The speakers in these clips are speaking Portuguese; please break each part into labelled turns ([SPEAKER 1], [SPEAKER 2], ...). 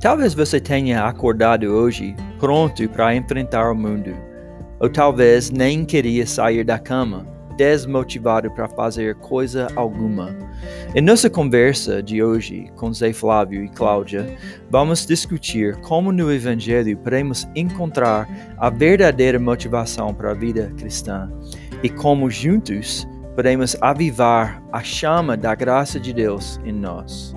[SPEAKER 1] Talvez você tenha acordado hoje pronto para enfrentar o mundo, ou talvez nem queria sair da cama, desmotivado para fazer coisa alguma. Em nossa conversa de hoje com Zé Flávio e Cláudia, vamos discutir como no Evangelho podemos encontrar a verdadeira motivação para a vida cristã e como juntos podemos avivar a chama da graça de Deus em nós.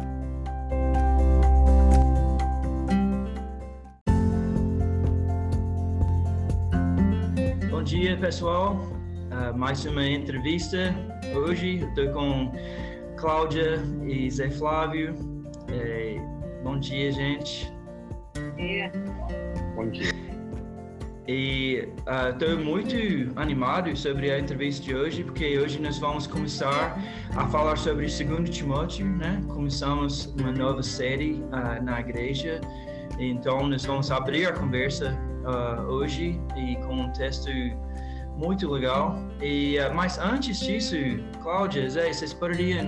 [SPEAKER 2] Dia, pessoal. Uh, mais uma entrevista. Hoje estou com Cláudia e Zé Flávio. É, bom dia, gente.
[SPEAKER 3] Bom dia.
[SPEAKER 4] Bom dia.
[SPEAKER 2] E estou uh, muito animado sobre a entrevista de hoje, porque hoje nós vamos começar a falar sobre 2 Timóteo, né? Começamos uma nova série uh, na igreja, então nós vamos abrir a conversa uh, hoje e com um texto muito legal. E mas antes disso, Cláudia, Zé, vocês poderiam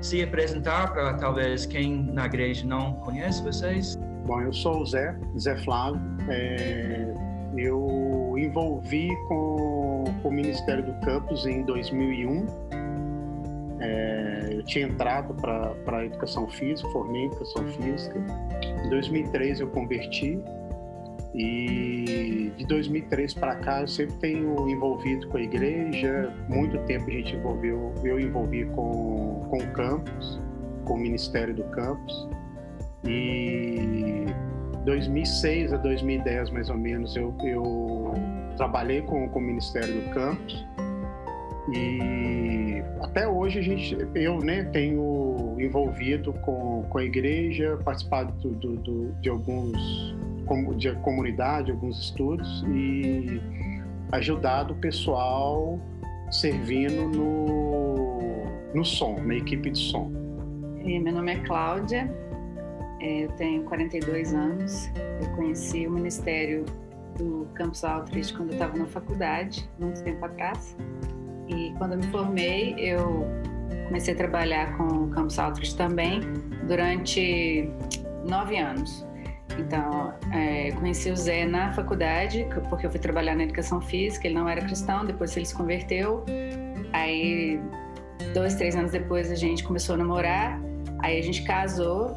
[SPEAKER 2] se apresentar para talvez quem na igreja não conhece vocês?
[SPEAKER 4] Bom, eu sou o Zé, Zé Flávio. É eu envolvi com, com o Ministério do Campus em 2001. É, eu tinha entrado para a educação física, formei em educação física. Em 2003 eu converti e de 2003 para cá eu sempre tenho envolvido com a igreja. Muito tempo a gente envolveu, eu envolvi com, com o campus, com o Ministério do Campus. E 2006 a 2010, mais ou menos, eu, eu trabalhei com, com o Ministério do Campos e até hoje a gente, eu né, tenho envolvido com, com a igreja, participado do, do, de alguns de comunidade, alguns estudos e ajudado o pessoal servindo no, no som, na equipe de som.
[SPEAKER 3] Meu nome é Cláudia, é, eu tenho 42 anos. Eu conheci o Ministério do Campus Outreach quando eu estava na faculdade, muito tempo atrás. E quando eu me formei, eu comecei a trabalhar com Campus Outreach também durante nove anos. Então, é, conheci o Zé na faculdade, porque eu fui trabalhar na educação física. Ele não era cristão, depois ele se converteu. Aí, dois, três anos depois, a gente começou a namorar. Aí a gente casou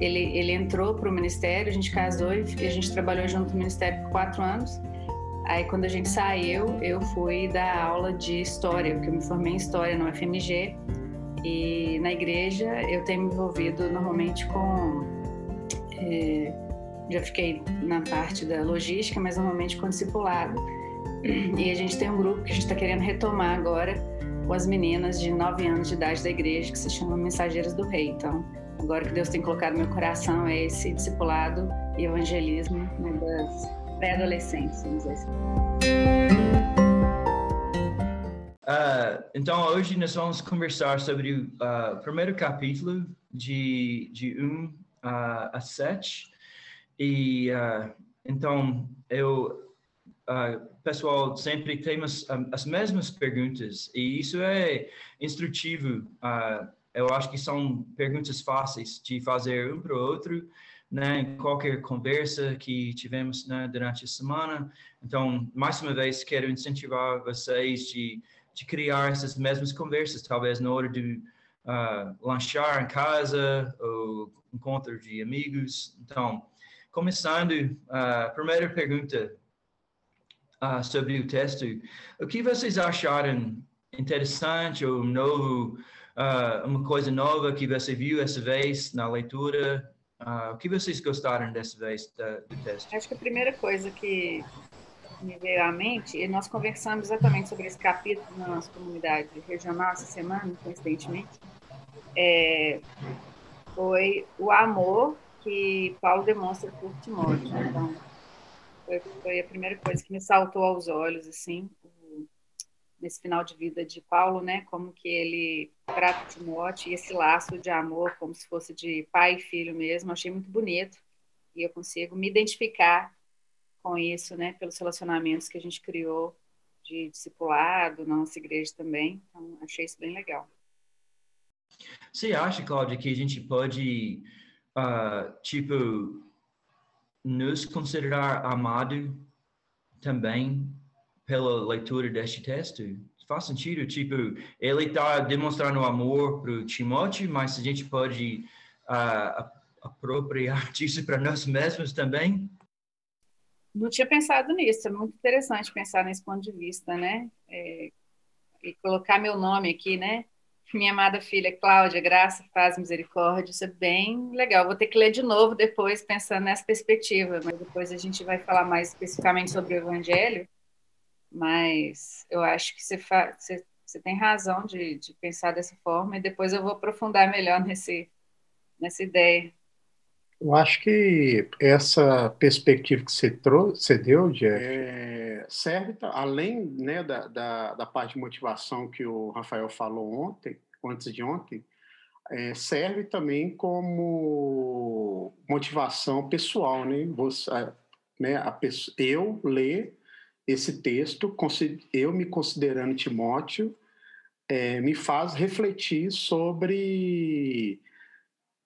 [SPEAKER 3] ele, ele entrou para o ministério, a gente casou e a gente trabalhou junto no ministério por quatro anos. Aí, quando a gente saiu, eu fui dar aula de história, porque eu me formei em história no FMG. E na igreja eu tenho me envolvido normalmente com. É, já fiquei na parte da logística, mas normalmente com discipulado. E a gente tem um grupo que a gente está querendo retomar agora com as meninas de 9 anos de idade da igreja, que se chama Mensageiras do Rei. Então, agora que Deus tem colocado no meu coração é esse discipulado e evangelismo né, das pré-adolescentes, vamos.
[SPEAKER 2] Uh, então, hoje nós vamos conversar sobre o uh, primeiro capítulo de, de 1 uh, a 7. E, então, eu, pessoal, sempre temos as mesmas perguntas, e isso é instrutivo eu acho que são perguntas fáceis de fazer um para o outro, né, em qualquer conversa que tivemos né, durante a semana. Então, mais uma vez, quero incentivar vocês de, de criar essas mesmas conversas, talvez na hora de uh, lanchar em casa ou encontro de amigos. Então, começando, a uh, primeira pergunta uh, sobre o texto. O que vocês acharam interessante ou novo uma coisa nova que você viu essa vez na leitura? Uh, o que vocês gostaram dessa vez do texto?
[SPEAKER 3] Acho que a primeira coisa que me veio à mente, e nós conversamos exatamente sobre esse capítulo na nossa comunidade regional essa semana, coincidentemente, é, foi o amor que Paulo demonstra por Timóteo. Então, foi, foi a primeira coisa que me saltou aos olhos, assim, nesse final de vida de Paulo, né? Como que ele trata Timóteo e esse laço de amor, como se fosse de pai e filho mesmo, achei muito bonito e eu consigo me identificar com isso, né? Pelos relacionamentos que a gente criou de discipulado na nossa igreja também, então achei isso bem legal.
[SPEAKER 2] Você acha, Cláudia, que a gente pode uh, tipo, nos considerar amado também pela leitura deste texto? Faz sentido? Tipo, ele está demonstrando amor para o Timóteo, mas a gente pode uh, apropriar disso para nós mesmos também?
[SPEAKER 3] Não tinha pensado nisso, é muito interessante pensar nesse ponto de vista, né? É, e colocar meu nome aqui, né? Minha amada filha Cláudia, graça, paz, misericórdia, isso é bem legal. Vou ter que ler de novo depois, pensando nessa perspectiva, mas depois a gente vai falar mais especificamente sobre o Evangelho. Mas eu acho que você, fa... você, você tem razão de, de pensar dessa forma, e depois eu vou aprofundar melhor nesse, nessa ideia.
[SPEAKER 4] Eu acho que essa perspectiva que você, trouxe, você deu, Jeff, é, serve, além né, da, da, da, parte de motivação que o Rafael falou ontem, antes de ontem, é, serve também como motivação pessoal. Né? Você, né, a pessoa, eu ler esse texto, eu me considerando Timóteo, é, me faz refletir sobre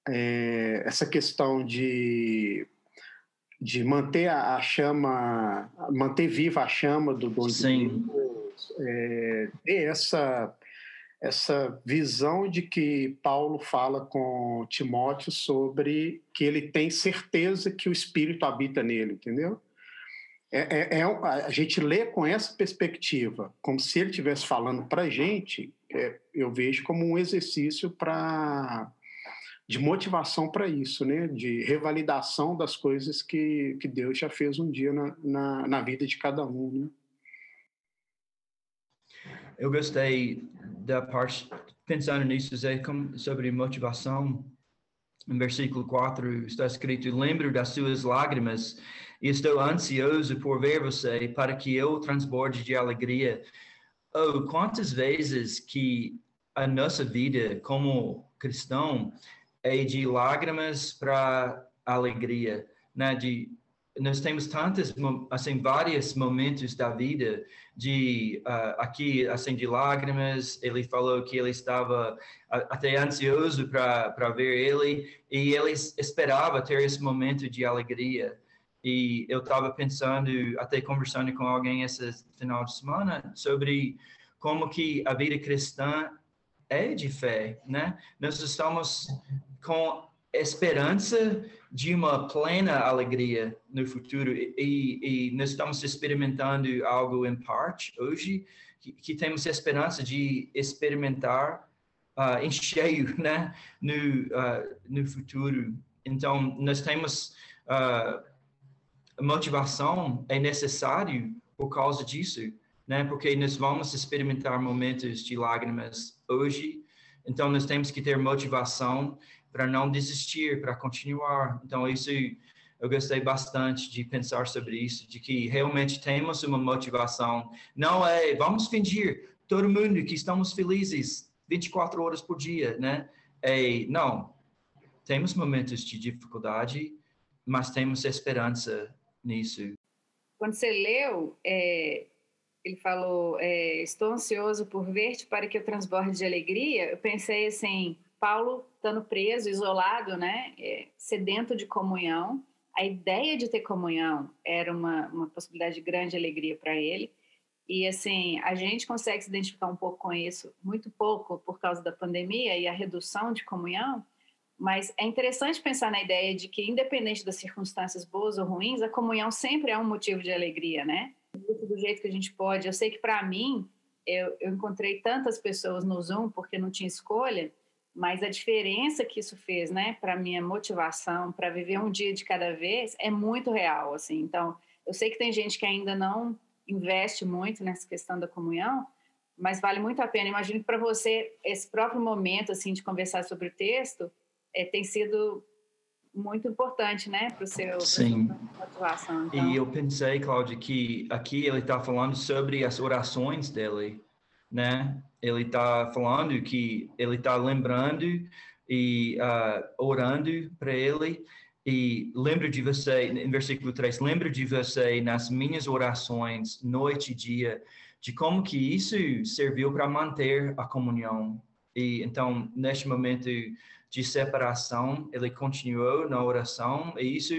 [SPEAKER 4] é, essa questão de, de manter a, chama, manter viva a chama do dom
[SPEAKER 2] Sim.
[SPEAKER 4] de Deus, é, ter essa, essa visão de que Paulo fala com Timóteo sobre que ele tem certeza que o Espírito habita nele, entendeu? É, é, é a gente lê com essa perspectiva, como se ele estivesse falando para a gente, é, eu vejo como um exercício para de motivação para isso, né? De revalidação das coisas que, que Deus já fez um dia na, na, na vida de cada um, né?
[SPEAKER 2] Eu gostei da parte, pensando nisso, Zé, sobre motivação. No versículo 4 está escrito: Lembro das suas lágrimas e estou ansioso por ver você para que eu transborde de alegria. Oh, quantas vezes que a nossa vida como cristão é de lágrimas para alegria, né? De nós temos tantos assim vários momentos da vida de uh, aqui assim de lágrimas ele falou que ele estava até ansioso para para ver ele e ele esperava ter esse momento de alegria e eu estava pensando até conversando com alguém esse final de semana sobre como que a vida cristã é de fé né? Nós estamos com esperança de uma plena alegria no futuro. E, e nós estamos experimentando algo em parte hoje que, que temos esperança de experimentar uh, em cheio né? No uh, no futuro. Então nós temos uh, motivação é necessário por causa disso né porque nós vamos experimentar momentos de lágrimas hoje então nós temos que ter motivação para não desistir, para continuar. Então, isso eu gostei bastante de pensar sobre isso, de que realmente temos uma motivação. Não é vamos fingir todo mundo que estamos felizes 24 horas por dia, né? É, não, temos momentos de dificuldade, mas temos esperança nisso.
[SPEAKER 3] Quando você leu, é, ele falou: é, Estou ansioso por ver-te para que eu transborde de alegria. Eu pensei assim: Paulo estando preso, isolado, né, é, sedento de comunhão. A ideia de ter comunhão era uma, uma possibilidade de grande alegria para ele. E assim, a gente consegue se identificar um pouco com isso, muito pouco por causa da pandemia e a redução de comunhão, mas é interessante pensar na ideia de que, independente das circunstâncias boas ou ruins, a comunhão sempre é um motivo de alegria, né? Do jeito que a gente pode. Eu sei que, para mim, eu, eu encontrei tantas pessoas no Zoom porque não tinha escolha, mas a diferença que isso fez, né, para minha motivação, para viver um dia de cada vez, é muito real, assim. Então, eu sei que tem gente que ainda não investe muito nessa questão da comunhão, mas vale muito a pena. Imagino que para você esse próprio momento assim de conversar sobre o texto é, tem sido muito importante, né, para o seu
[SPEAKER 2] Sim. motivação. Então... E eu pensei, Cláudia, que aqui ele está falando sobre as orações dele, né? Ele está falando que ele está lembrando e uh, orando para ele e lembro de você, em versículo 3, lembro de você nas minhas orações, noite e dia, de como que isso serviu para manter a comunhão, E então, neste momento de separação, ele continuou na oração e isso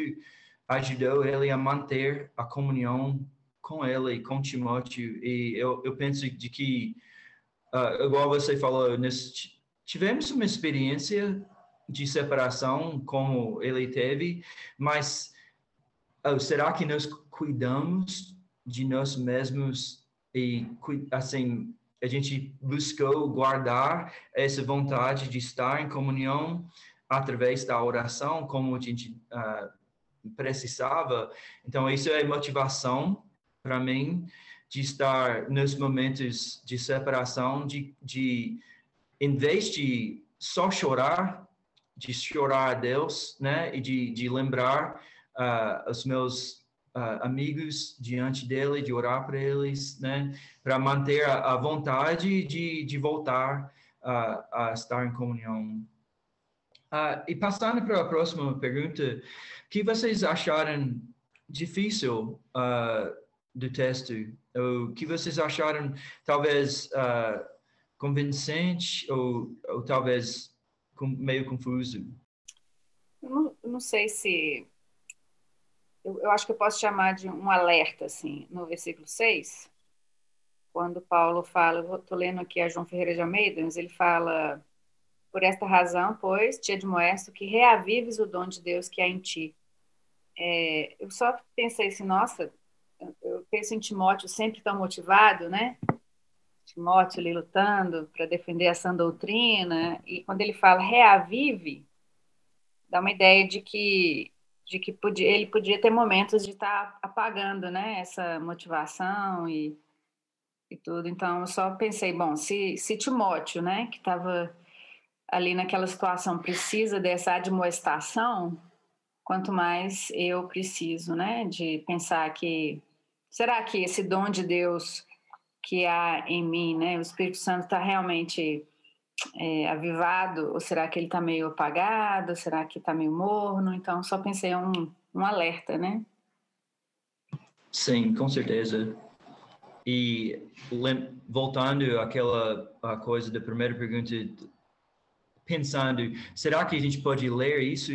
[SPEAKER 2] ajudou ele a manter a comunhão com ele, com Timóteo. E eu, eu penso de que, uh, igual você falou, nesse, tivemos uma experiência de separação como ele teve, mas oh, será que nós cuidamos de nós mesmos e assim a gente buscou guardar essa vontade de estar em comunhão através da oração, como a gente uh, precisava. Então, isso é motivação para mim de estar nos momentos de separação, de, de em vez de só chorar, de chorar a Deus, né, e de, de lembrar uh, os meus uh, amigos diante dele, de orar para eles, né, para manter a, a, vontade de, de voltar uh, a estar em comunhão. Uh, e passando para a próxima pergunta, o que vocês acharam difícil do texto? O que vocês acharam talvez convincente ou, ou talvez meio confuso?
[SPEAKER 3] Eu não, não sei se eu, eu, acho que eu posso chamar de um alerta, assim, no versículo 6, quando Paulo fala, estou lendo aqui a João Ferreira de Almeida, mas ele fala, por esta razão, pois, te admoesto que reavives o dom de Deus que há em ti. É, eu só pensei assim, nossa, eu penso em Timóteo sempre tão motivado, né? Timóteo ali lutando para defender a sã doutrina, e quando ele fala reavive, dá uma ideia de que de que podia, ele podia ter momentos de estar apagando, né, essa motivação e, e tudo. Então, eu só pensei, bom, se, se Timóteo, né, que estava ali naquela situação, precisa dessa admoestação, quanto mais eu preciso, né, de pensar que será que esse dom de Deus que há em mim, né, o Espírito Santo está realmente é, avivado, ou será que ele está meio apagado, será que está meio morno? Então, só pensei um, um alerta, né?
[SPEAKER 2] Sim, com certeza. E voltando àquela à coisa da primeira pergunta, pensando, será que a gente pode ler isso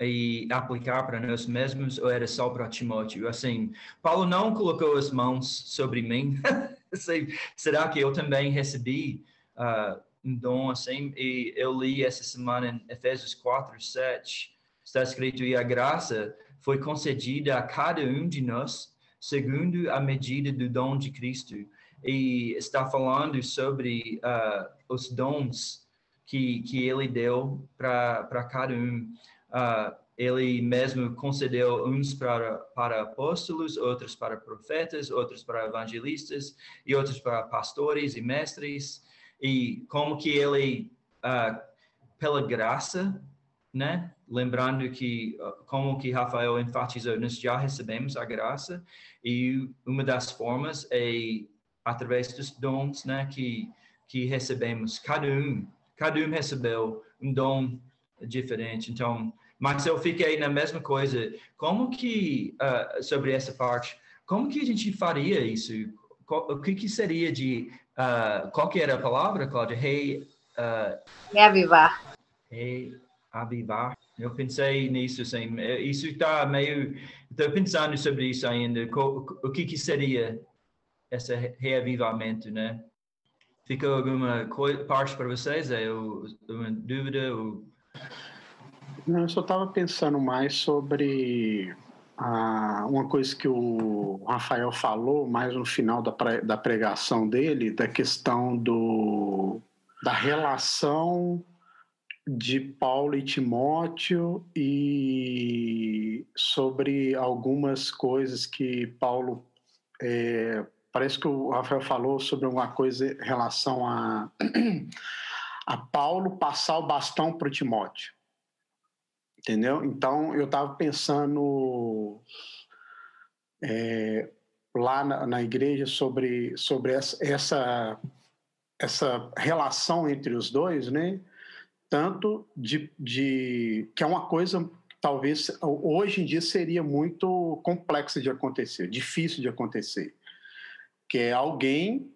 [SPEAKER 2] e aplicar para nós mesmos ou era só para Timóteo? Assim, Paulo não colocou as mãos sobre mim. será que eu também recebi uh, um dom assim, e eu li essa semana em Efésios 4, 7, está escrito, e a graça foi concedida a cada um de nós, segundo a medida do dom de Cristo. E está falando sobre uh, os dons que, que ele deu para cada um. Uh, ele mesmo concedeu uns para, para apóstolos, outros para profetas, outros para evangelistas e outros para pastores e mestres e como que ele, uh, pela graça, né? Lembrando que, uh, como que Rafael enfatizou, nós já recebemos a graça e uma das formas é através dos dons, né? Que, que recebemos. Cada um, cada um recebeu um dom diferente. Então, mas eu fiquei na mesma coisa. Como que, uh, sobre essa parte, como que a gente faria isso? O que, que seria de Uh, qual que era a palavra, Cláudia? Rei. Uh,
[SPEAKER 3] reavivar.
[SPEAKER 2] Reavivar. Eu pensei nisso, assim, isso está meio. Estou pensando sobre isso ainda. O que, que seria esse reavivamento, né? Ficou alguma parte para vocês? É uma dúvida? Ou...
[SPEAKER 4] Não, eu só estava pensando mais sobre ah, uma coisa que o Rafael falou mais no final da, da pregação dele, da questão do, da relação de Paulo e Timóteo e sobre algumas coisas que Paulo é, parece que o Rafael falou sobre alguma coisa em relação a, a Paulo passar o bastão para o Timóteo entendeu? Então eu estava pensando é, lá na, na, igreja sobre, sobre essa, essa, essa relação entre os dois, né? Tanto de, de que é uma coisa talvez hoje em dia seria muito complexa de acontecer, difícil de acontecer, que é alguém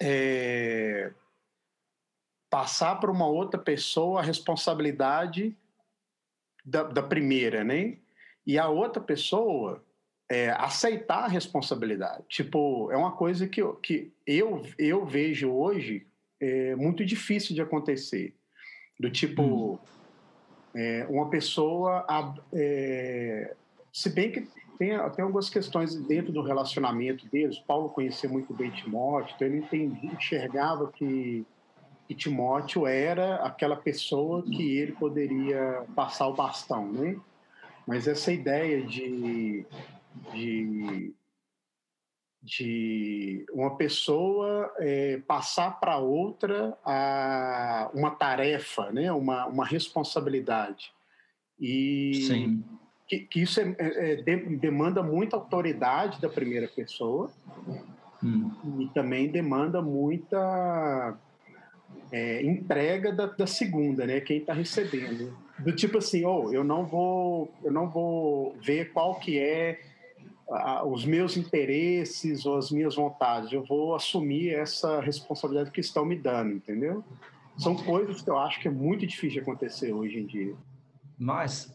[SPEAKER 4] é, passar para uma outra pessoa a responsabilidade da, da primeira, né? E a outra pessoa é, aceitar a responsabilidade. Tipo, é uma coisa que, eu, que eu, eu vejo hoje é, muito difícil de acontecer. Do tipo, hum. é, uma pessoa. É, se bem que tem até algumas questões dentro do relacionamento deles, Paulo conhecia muito bem Timóteo, então ele entendia, enxergava que, que Timóteo era aquela pessoa que ele poderia passar o bastão, né? Mas essa ideia de, de, de uma pessoa é, passar para outra a, uma tarefa, né? uma, uma responsabilidade. E Sim. Que, que isso é, é, é demanda muita autoridade da primeira pessoa hum. e também demanda muita é, entrega da, da, segunda, né? Quem está recebendo. Do tipo assim, oh, eu não vou, eu não vou ver qual que é a, os meus interesses ou as minhas vontades. Eu vou assumir essa responsabilidade que estão me dando, entendeu? São coisas que eu acho que é muito difícil de acontecer hoje em dia.
[SPEAKER 2] Mas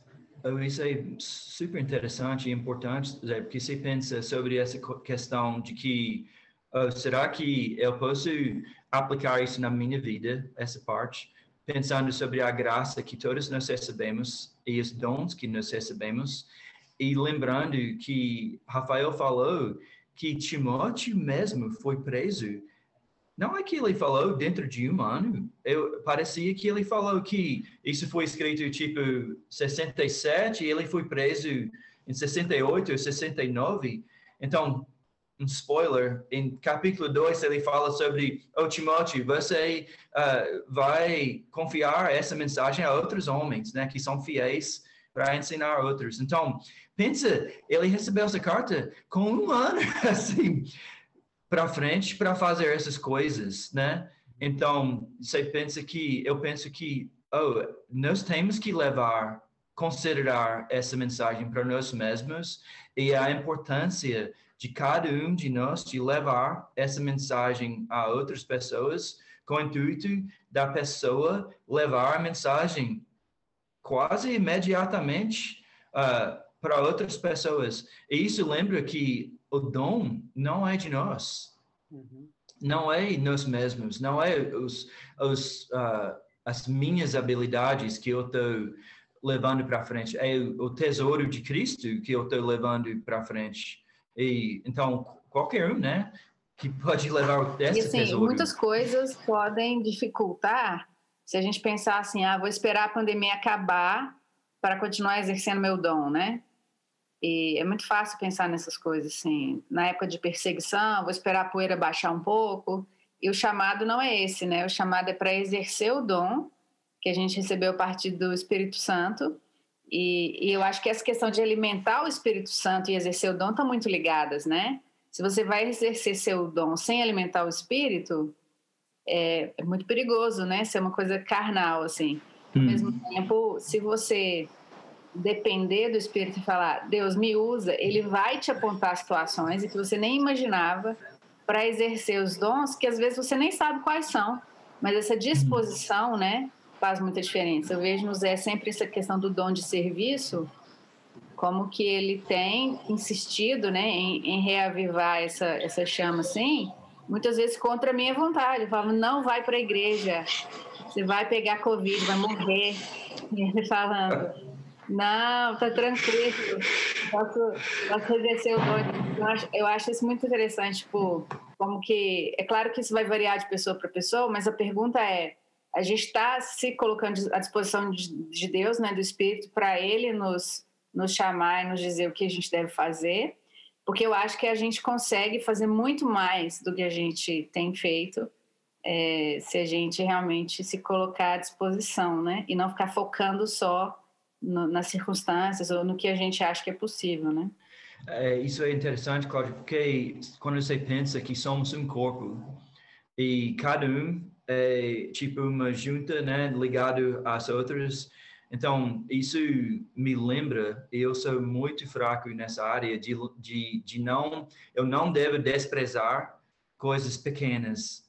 [SPEAKER 2] isso é super interessante e importante, porque você pensa sobre essa questão de que uh, será que eu posso aplicar isso na minha vida, essa parte, pensando sobre a graça que todos nós recebemos e os dons que nós recebemos, e lembrando que Rafael falou que Timóteo mesmo foi preso não é que ele falou dentro de um ano. Eu, parecia que ele falou que isso foi escrito tipo 67 e ele foi preso em 68 ou 69. Então, um spoiler, em capítulo 2 ele fala sobre, oh Timóteo, você uh, vai confiar essa mensagem a outros homens, né, que são fiéis para ensinar outros. Então, pensa, ele recebeu essa carta com um ano, assim, para frente para fazer essas coisas, né? Então, você pensa que, eu penso que, oh, nós temos que levar, considerar essa mensagem para nós mesmos e a importância de cada um de nós de levar essa mensagem a outras pessoas com o intuito da pessoa levar a mensagem quase imediatamente uh, para outras pessoas. E isso lembra que o dom não é de nós. Uhum. Não é nós mesmos, não é os, os, uh, as minhas habilidades que eu estou levando para frente, é o tesouro de Cristo que eu estou levando para frente. E então qualquer um, né, que pode levar esse e, assim, tesouro.
[SPEAKER 3] Muitas coisas podem dificultar se a gente pensar assim, ah, vou esperar a pandemia acabar para continuar exercendo meu dom, né? E é muito fácil pensar nessas coisas, assim. Na época de perseguição, vou esperar a poeira baixar um pouco. E o chamado não é esse, né? O chamado é para exercer o dom que a gente recebeu a partir do Espírito Santo. E, e, eu acho que essa questão de alimentar o Espírito Santo e exercer o dom estão muito ligadas, né? Se você vai exercer seu dom sem alimentar o Espírito, é, é muito perigoso, né? Ser uma coisa carnal, assim. Ao hum. mesmo tempo, se você depender do Espírito e falar, Deus me usa, ele vai te apontar situações que você nem imaginava para exercer os dons que às vezes você nem sabe quais são, mas essa disposição, né, faz muita diferença. Eu vejo no Zé sempre essa questão do dom de serviço, como que ele tem insistido, né, em, em reavivar essa, essa chama assim, muitas vezes contra a minha vontade. Falando, não vai para a igreja, você vai pegar Covid, vai morrer. E ele falando, não, tá tranquilo. Posso, posso exercer o dom. Eu acho, eu acho isso muito interessante, tipo, como que. É claro que isso vai variar de pessoa para pessoa, mas a pergunta é: a gente está se colocando à disposição de, de Deus, né, do Espírito, para Ele nos, nos chamar e nos dizer o que a gente deve fazer, porque eu acho que a gente consegue fazer muito mais do que a gente tem feito. É, se a gente realmente se colocar à disposição, né? E não ficar focando só no, nas circunstâncias ou no que a gente acha que é possível, né?
[SPEAKER 2] É, isso é interessante, Cláudio, porque quando você pensa que somos um corpo e cada um é tipo uma junta, né, ligado às outras, então isso me lembra, eu sou muito fraco nessa área de, de, de não, eu não devo desprezar coisas pequenas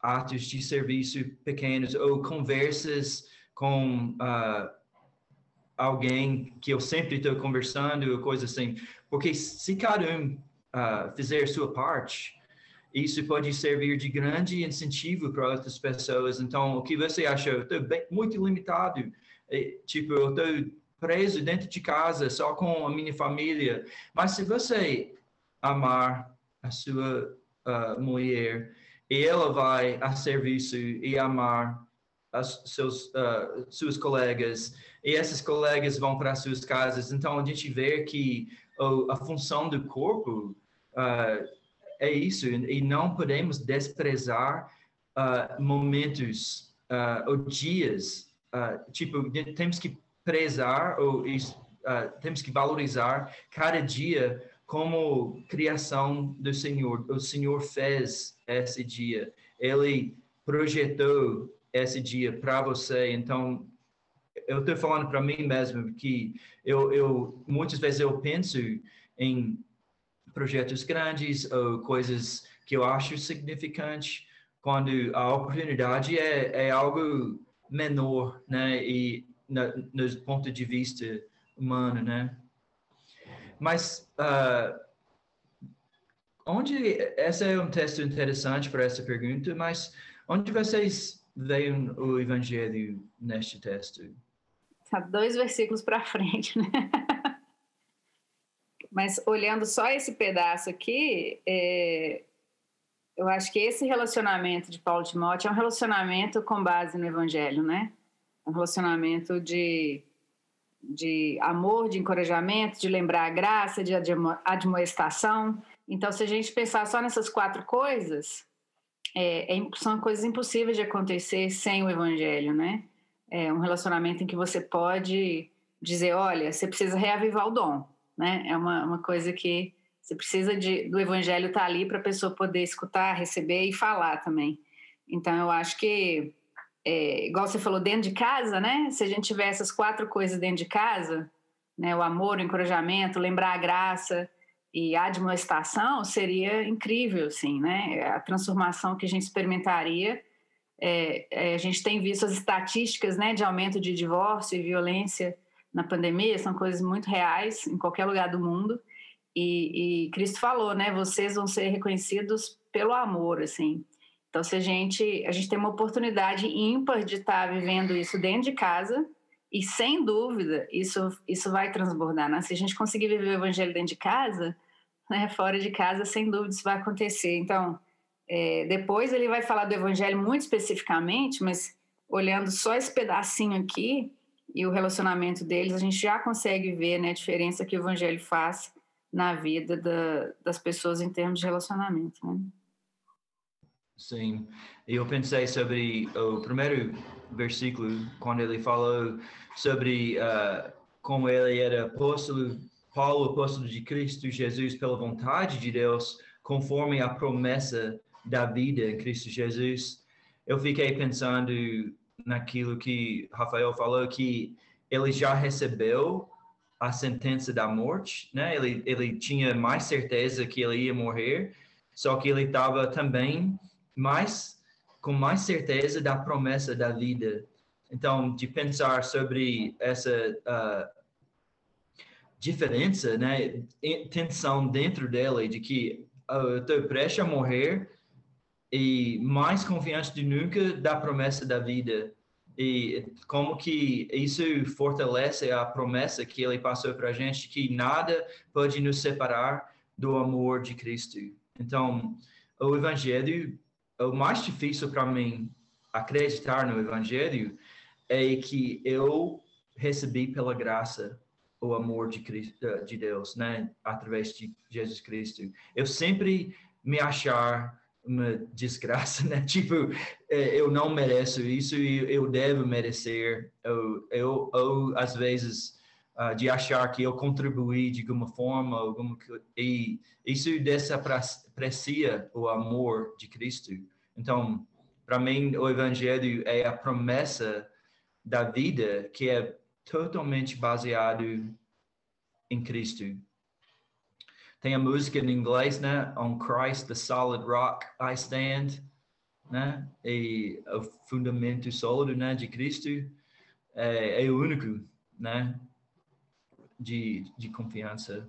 [SPEAKER 2] atos de serviço pequenos ou conversas com uh, alguém que eu sempre estou conversando, coisa assim. Porque se cada um uh, fizer sua parte, isso pode servir de grande incentivo para outras pessoas. Então, o que você acha? Eu estou muito limitado. Tipo, eu estou preso dentro de casa, só com a minha família. Mas se você amar a sua uh, mulher e ela vai a serviço e amar as seus uh, seus colegas e esses colegas vão para suas casas então a gente vê que uh, a função do corpo uh, é isso e não podemos desprezar uh, momentos ou dias tipo temos que prezar ou temos que valorizar cada dia como criação do Senhor. O Senhor fez esse dia. Ele projetou esse dia para você. Então, eu estou falando para mim mesmo que eu, eu muitas vezes eu penso em projetos grandes ou coisas que eu acho significantes quando a oportunidade é, é algo menor, né? E na, no ponto de vista humano, né? Mas uh, onde esse é um texto interessante para essa pergunta, mas onde vocês veem o evangelho neste texto?
[SPEAKER 3] Tá dois versículos para frente, né? Mas olhando só esse pedaço aqui, é, eu acho que esse relacionamento de Paulo Timóteo é um relacionamento com base no evangelho, né? Um relacionamento de de amor, de encorajamento, de lembrar a graça, de admoestação. Então, se a gente pensar só nessas quatro coisas, é, é, são coisas impossíveis de acontecer sem o evangelho, né? É um relacionamento em que você pode dizer, olha, você precisa reavivar o dom, né? É uma, uma coisa que você precisa de, do evangelho estar tá ali para a pessoa poder escutar, receber e falar também. Então, eu acho que é, igual você falou, dentro de casa, né? Se a gente tiver essas quatro coisas dentro de casa, né? O amor, o encorajamento, lembrar a graça e a admoestação, seria incrível, assim, né? A transformação que a gente experimentaria. É, é, a gente tem visto as estatísticas, né? De aumento de divórcio e violência na pandemia, são coisas muito reais em qualquer lugar do mundo. E, e Cristo falou, né? Vocês vão ser reconhecidos pelo amor, assim. Então, se a gente, a gente tem uma oportunidade ímpar de estar tá vivendo isso dentro de casa, e sem dúvida, isso, isso vai transbordar. Né? Se a gente conseguir viver o evangelho dentro de casa, né, fora de casa, sem dúvida isso vai acontecer. Então, é, depois ele vai falar do evangelho muito especificamente, mas olhando só esse pedacinho aqui e o relacionamento deles, a gente já consegue ver né, a diferença que o evangelho faz na vida da, das pessoas em termos de relacionamento. Né?
[SPEAKER 2] Sim, eu pensei sobre o primeiro versículo, quando ele falou sobre uh, como ele era apóstolo, Paulo, apóstolo de Cristo Jesus, pela vontade de Deus, conforme a promessa da vida em Cristo Jesus. Eu fiquei pensando naquilo que Rafael falou, que ele já recebeu a sentença da morte, né? Ele, ele tinha mais certeza que ele ia morrer, só que ele estava também mais com mais certeza da promessa da vida. Então, de pensar sobre essa uh, diferença, né, tensão dentro dela de que uh, eu estou prestes a morrer e mais confiante do nunca da promessa da vida e como que isso fortalece a promessa que ele passou para a gente que nada pode nos separar do amor de Cristo. Então, o evangelho o mais difícil para mim acreditar no Evangelho é que eu recebi pela graça o amor de, Cristo, de Deus, né, através de Jesus Cristo. Eu sempre me achar uma desgraça, né? Tipo, é, eu não mereço isso e eu devo merecer. Eu, eu ou às vezes uh, de achar que eu contribuí de alguma forma, alguma e isso desaprecia o amor de Cristo. Então, para mim, o evangelho é a promessa da vida que é totalmente baseado em Cristo. Tem a música em inglês, né? On Christ, the solid rock I stand. né? E o fundamento sólido, né, de Cristo é, é o único, né, de, de confiança.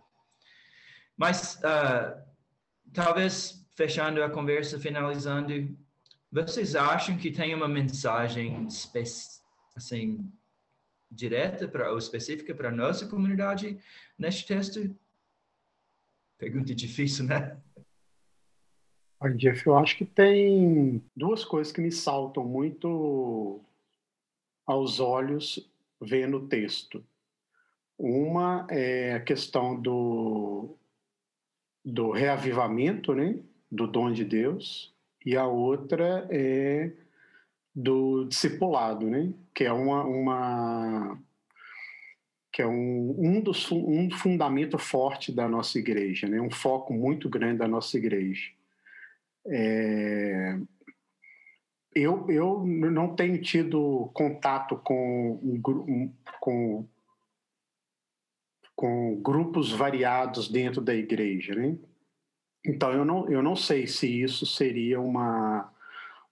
[SPEAKER 2] Mas uh, talvez fechando a conversa, finalizando, vocês acham que tem uma mensagem assim direta para ou específica para nossa comunidade neste texto? Pergunta difícil, né?
[SPEAKER 4] Olha, Jeff, eu acho que tem duas coisas que me saltam muito aos olhos vendo o texto. Uma é a questão do, do reavivamento, né? do dom de Deus, e a outra é do discipulado, né? que é uma, uma que é um, um dos um fundamento forte da nossa igreja, né? um foco muito grande da nossa igreja. É, eu, eu não tenho tido contato com, com, com grupos variados dentro da igreja, né? Então, eu não, eu não sei se isso seria uma,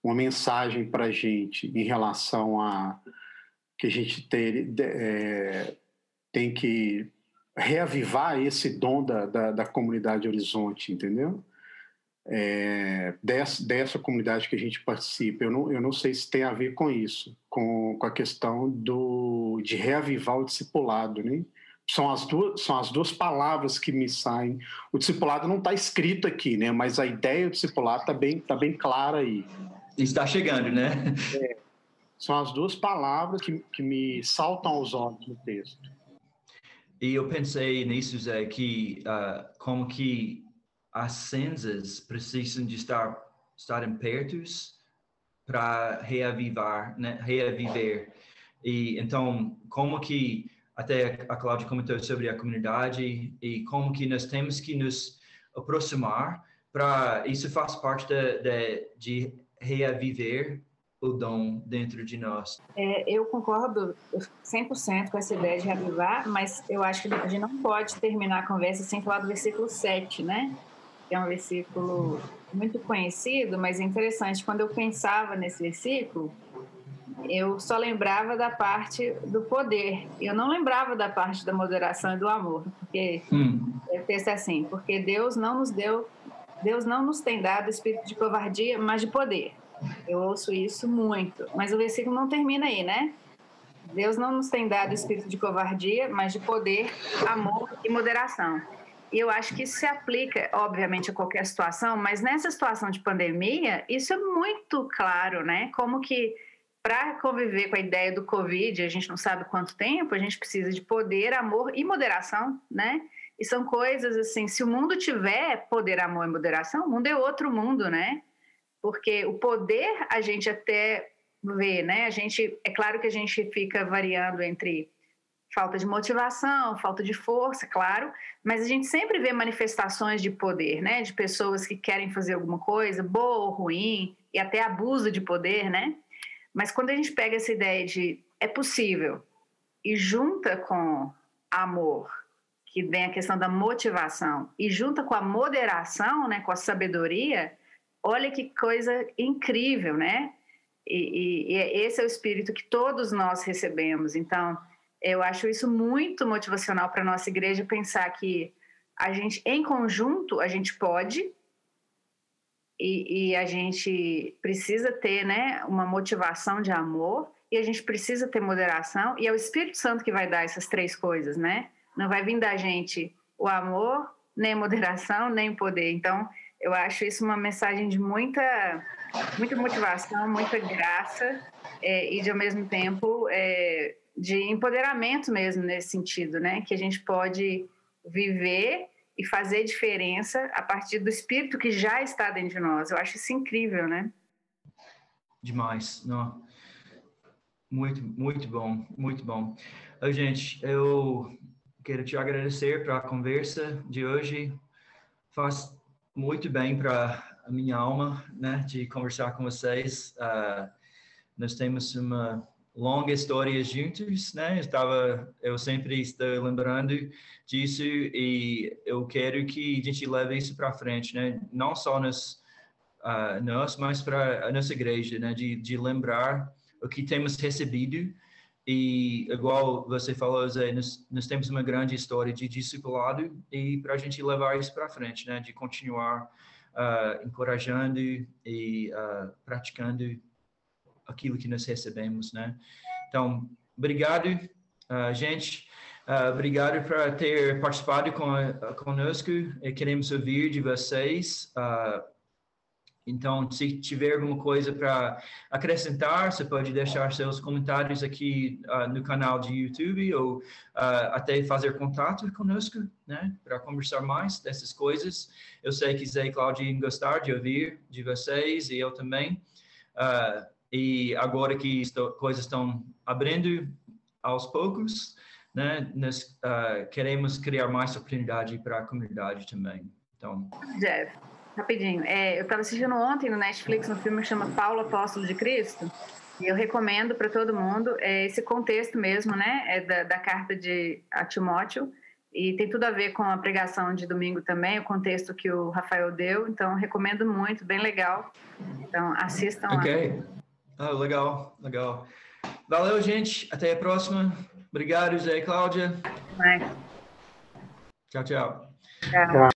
[SPEAKER 4] uma mensagem para a gente em relação a que a gente ter, é, tem que reavivar esse dom da, da, da comunidade Horizonte, entendeu? é, dessa, dessa comunidade que a gente participa. Eu não, eu não sei se tem a ver com isso, com, com a questão do, de reavivar o discipulado, né? São as, duas, são as duas palavras que me saem. O discipulado não está escrito aqui, né? Mas a ideia do discipulado está bem, tá bem clara aí.
[SPEAKER 2] Está chegando, né?
[SPEAKER 4] É, são as duas palavras que, que me saltam aos olhos no texto.
[SPEAKER 2] E eu pensei nisso, Zé, que uh, como que as cinzas precisam de estar estarem pertos para reavivar, né? reaviver. E então, como que até a Cláudia comentou sobre a comunidade e como que nós temos que nos aproximar para isso faz parte de, de, de reaviver o dom dentro de nós.
[SPEAKER 3] É, eu concordo 100% com essa ideia de reavivar, mas eu acho que a gente não pode terminar a conversa sem falar do versículo 7, né? que é um versículo muito conhecido, mas interessante. Quando eu pensava nesse versículo, eu só lembrava da parte do poder. Eu não lembrava da parte da moderação e do amor, porque hum. eu pensei assim, porque Deus não nos deu, Deus não nos tem dado espírito de covardia, mas de poder. Eu ouço isso muito, mas o versículo não termina aí, né? Deus não nos tem dado espírito de covardia, mas de poder, amor e moderação. E eu acho que isso se aplica, obviamente, a qualquer situação, mas nessa situação de pandemia, isso é muito claro, né? Como que para conviver com a ideia do Covid, a gente não sabe quanto tempo, a gente precisa de poder, amor e moderação, né? E são coisas assim, se o mundo tiver poder, amor e moderação, o mundo é outro mundo, né? Porque o poder a gente até vê, né? A gente, é claro que a gente fica variando entre falta de motivação, falta de força, claro, mas a gente sempre vê manifestações de poder, né? De pessoas que querem fazer alguma coisa, boa ou ruim, e até abuso de poder, né? Mas quando a gente pega essa ideia de é possível e junta com amor, que vem a questão da motivação, e junta com a moderação, né, com a sabedoria, olha que coisa incrível, né? E, e, e esse é o espírito que todos nós recebemos. Então, eu acho isso muito motivacional para nossa igreja pensar que a gente, em conjunto, a gente pode e, e, a gente precisa ter né, uma motivação de amor e a gente precisa ter moderação e é o Espírito Santo que vai dar essas três coisas, né? Não vai vir da gente o amor, nem moderação, nem poder. Então, eu acho isso uma mensagem de muita, muita motivação, muita graça é, e, de, ao mesmo tempo, é, de empoderamento mesmo nesse sentido, né? Que a gente pode viver e fazer diferença a partir do espírito que já está dentro de nós. Eu acho isso incrível, né?
[SPEAKER 2] Demais, não. Muito, muito bom, muito bom. Oi, gente, eu quero te agradecer pela conversa de hoje. Faz muito bem para a minha alma, né, de conversar com vocês. Uh, nós temos uma longa história juntos, né? Estava, eu sempre estou lembrando disso e eu quero que a gente leve isso para frente, né? Não só nos uh, nós, mas para a nossa igreja, né? De, de lembrar o que temos recebido e igual você falou, Zé, nós, nós temos uma grande história de discipulado e para a gente levar isso para frente, né? De continuar uh, encorajando e uh, praticando aquilo que nós recebemos, né? Então, obrigado, uh, gente. obrigado por ter participado com, conosco queremos ouvir de vocês. Então, se tiver alguma coisa para acrescentar, você pode deixar seus comentários aqui uh, no canal de YouTube ou uh, até fazer contato conosco, né, para conversar mais dessas coisas. Eu sei que Zé e Claudio gostar de ouvir de vocês e eu também. Uh, e agora que estou, coisas estão abrindo aos poucos, né, nós queremos criar mais oportunidade para a comunidade também. Então.
[SPEAKER 3] Jeff. Rapidinho. É, eu estava assistindo ontem no Netflix um filme que chama Paulo Apóstolo de Cristo. E eu recomendo para todo mundo é, esse contexto mesmo, né? É da, da carta de a Timóteo. E tem tudo a ver com a pregação de domingo também, o contexto que o Rafael deu. Então, recomendo muito, bem legal. Então, assistam
[SPEAKER 2] Ok. Ah, legal, legal. Valeu, gente. Até a próxima. Obrigado, Zé e Cláudia.
[SPEAKER 3] Vai.
[SPEAKER 2] Tchau, tchau.
[SPEAKER 3] Tchau.